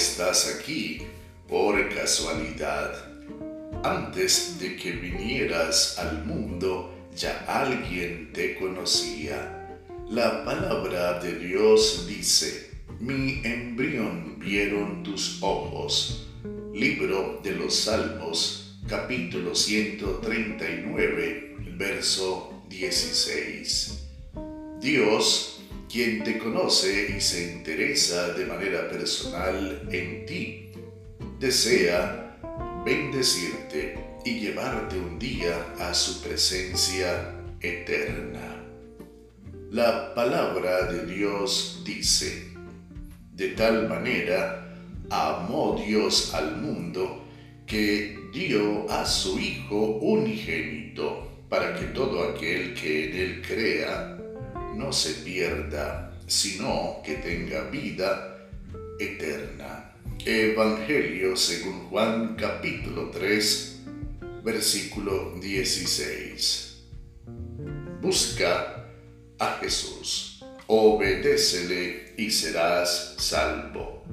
estás aquí por casualidad. Antes de que vinieras al mundo, ya alguien te conocía. La palabra de Dios dice, mi embrión vieron tus ojos. Libro de los Salmos, capítulo 139, verso 16. Dios, quien te conoce y se interesa de manera personal en ti, desea bendecirte y llevarte un día a su presencia eterna. La palabra de Dios dice, de tal manera amó Dios al mundo que dio a su Hijo unigénito para que todo aquel que en él crea no se pierda, sino que tenga vida eterna. Evangelio según Juan capítulo 3, versículo 16. Busca a Jesús, obedécele y serás salvo.